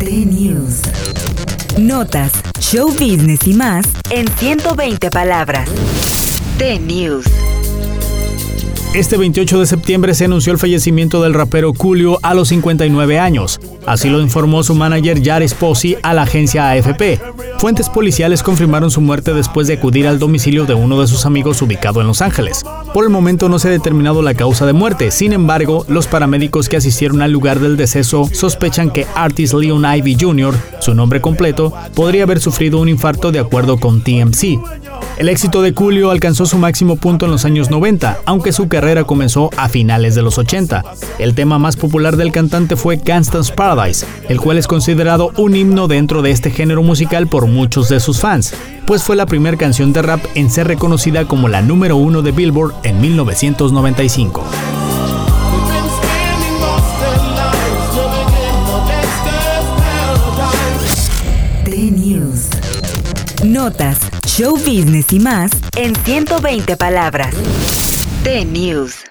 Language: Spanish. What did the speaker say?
T-News. Notas, show business y más en 120 palabras. T-News. Este 28 de septiembre se anunció el fallecimiento del rapero Julio a los 59 años. Así lo informó su manager Jared Posi a la agencia AFP. Fuentes policiales confirmaron su muerte después de acudir al domicilio de uno de sus amigos ubicado en Los Ángeles. Por el momento no se ha determinado la causa de muerte, sin embargo, los paramédicos que asistieron al lugar del deceso sospechan que Artist Leon Ivy Jr., su nombre completo, podría haber sufrido un infarto de acuerdo con TMC. El éxito de Julio alcanzó su máximo punto en los años 90, aunque su carrera comenzó a finales de los 80. El tema más popular del cantante fue Gangsta's Paradise, el cual es considerado un himno dentro de este género musical por muchos de sus fans, pues fue la primera canción de rap en ser reconocida como la número uno de Billboard en 1995. Notas, show business y más en 120 palabras. T-News.